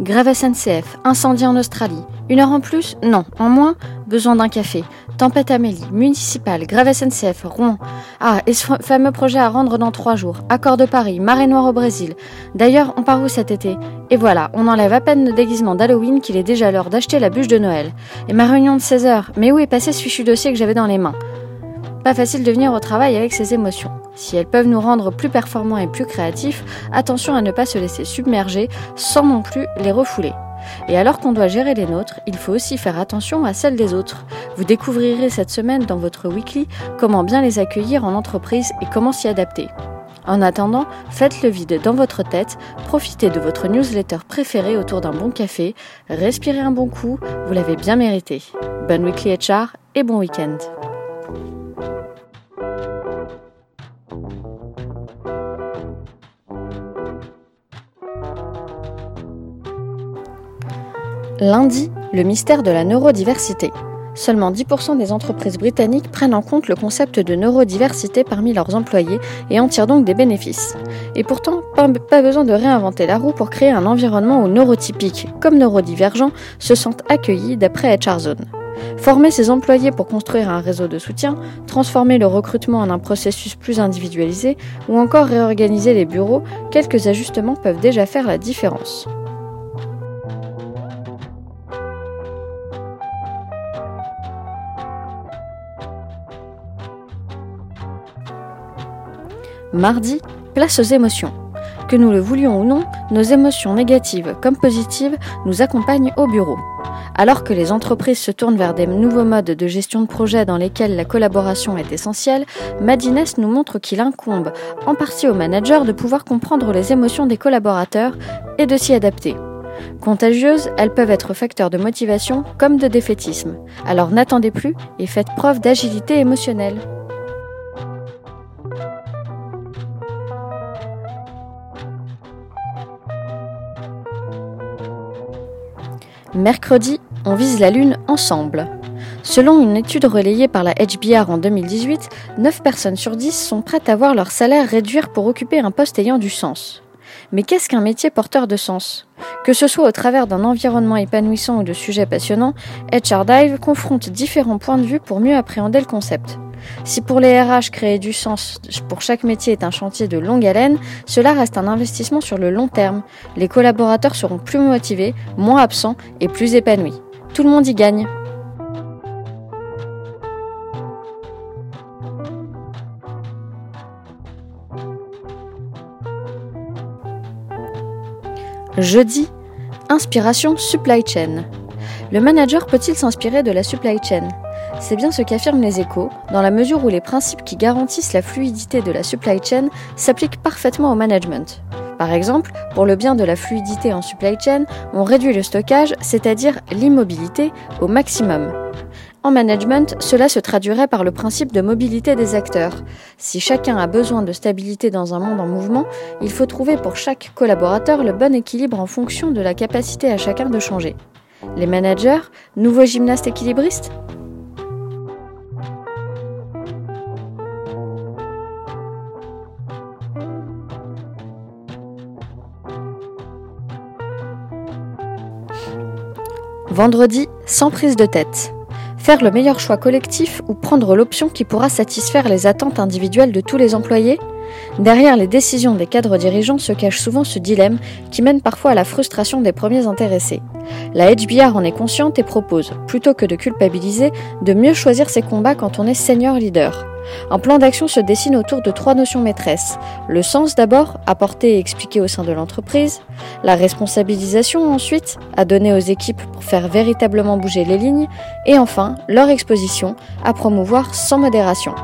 Grève SNCF, incendie en Australie. Une heure en plus Non. En moins Besoin d'un café. Tempête Amélie, municipale, grève SNCF, Rouen. Ah, et ce fameux projet à rendre dans trois jours. Accord de Paris, marée noire au Brésil. D'ailleurs, on part où cet été? Et voilà, on enlève à peine le déguisement d'Halloween qu'il est déjà l'heure d'acheter la bûche de Noël. Et ma réunion de 16 heures, mais où est passé ce fichu dossier que j'avais dans les mains? Pas facile de venir au travail avec ces émotions. Si elles peuvent nous rendre plus performants et plus créatifs, attention à ne pas se laisser submerger sans non plus les refouler. Et alors qu'on doit gérer les nôtres, il faut aussi faire attention à celles des autres. Vous découvrirez cette semaine dans votre weekly comment bien les accueillir en entreprise et comment s'y adapter. En attendant, faites le vide dans votre tête, profitez de votre newsletter préférée autour d'un bon café, respirez un bon coup, vous l'avez bien mérité. Bonne weekly HR et bon week-end. Lundi, le mystère de la neurodiversité. Seulement 10% des entreprises britanniques prennent en compte le concept de neurodiversité parmi leurs employés et en tirent donc des bénéfices. Et pourtant, pas, besoin de réinventer la roue pour créer un environnement où neurotypiques comme neurodivergents se sentent accueillis d'après HR Zone. Former ses employés pour construire un réseau de soutien, transformer le recrutement en un processus plus individualisé ou encore réorganiser les bureaux, quelques ajustements peuvent déjà faire la différence. Mardi, place aux émotions. Que nous le voulions ou non, nos émotions négatives comme positives nous accompagnent au bureau. Alors que les entreprises se tournent vers des nouveaux modes de gestion de projet dans lesquels la collaboration est essentielle, Madines nous montre qu'il incombe en partie aux managers de pouvoir comprendre les émotions des collaborateurs et de s'y adapter. Contagieuses, elles peuvent être facteurs de motivation comme de défaitisme. Alors n'attendez plus et faites preuve d'agilité émotionnelle. Mercredi, on vise la Lune ensemble. Selon une étude relayée par la HBR en 2018, 9 personnes sur 10 sont prêtes à voir leur salaire réduire pour occuper un poste ayant du sens. Mais qu'est-ce qu'un métier porteur de sens? Que ce soit au travers d'un environnement épanouissant ou de sujets passionnants, HR Dive confronte différents points de vue pour mieux appréhender le concept. Si pour les RH créer du sens pour chaque métier est un chantier de longue haleine, cela reste un investissement sur le long terme. Les collaborateurs seront plus motivés, moins absents et plus épanouis. Tout le monde y gagne. Jeudi, inspiration supply chain. Le manager peut-il s'inspirer de la supply chain? C'est bien ce qu'affirment les échos, dans la mesure où les principes qui garantissent la fluidité de la supply chain s'appliquent parfaitement au management. Par exemple, pour le bien de la fluidité en supply chain, on réduit le stockage, c'est-à-dire l'immobilité, au maximum. En management, cela se traduirait par le principe de mobilité des acteurs. Si chacun a besoin de stabilité dans un monde en mouvement, il faut trouver pour chaque collaborateur le bon équilibre en fonction de la capacité à chacun de changer. Les managers, nouveaux gymnastes équilibristes? Vendredi, sans prise de tête. Faire le meilleur choix collectif ou prendre l'option qui pourra satisfaire les attentes individuelles de tous les employés? Derrière les décisions des cadres dirigeants se cache souvent ce dilemme qui mène parfois à la frustration des premiers intéressés. La HBR en est consciente et propose, plutôt que de culpabiliser, de mieux choisir ses combats quand on est senior leader. Un plan d'action se dessine autour de trois notions maîtresses. Le sens d'abord, apporté et expliqué au sein de l'entreprise. La responsabilisation ensuite, à donner aux équipes pour faire véritablement bouger les lignes. Et enfin, leur exposition, à promouvoir sans modération.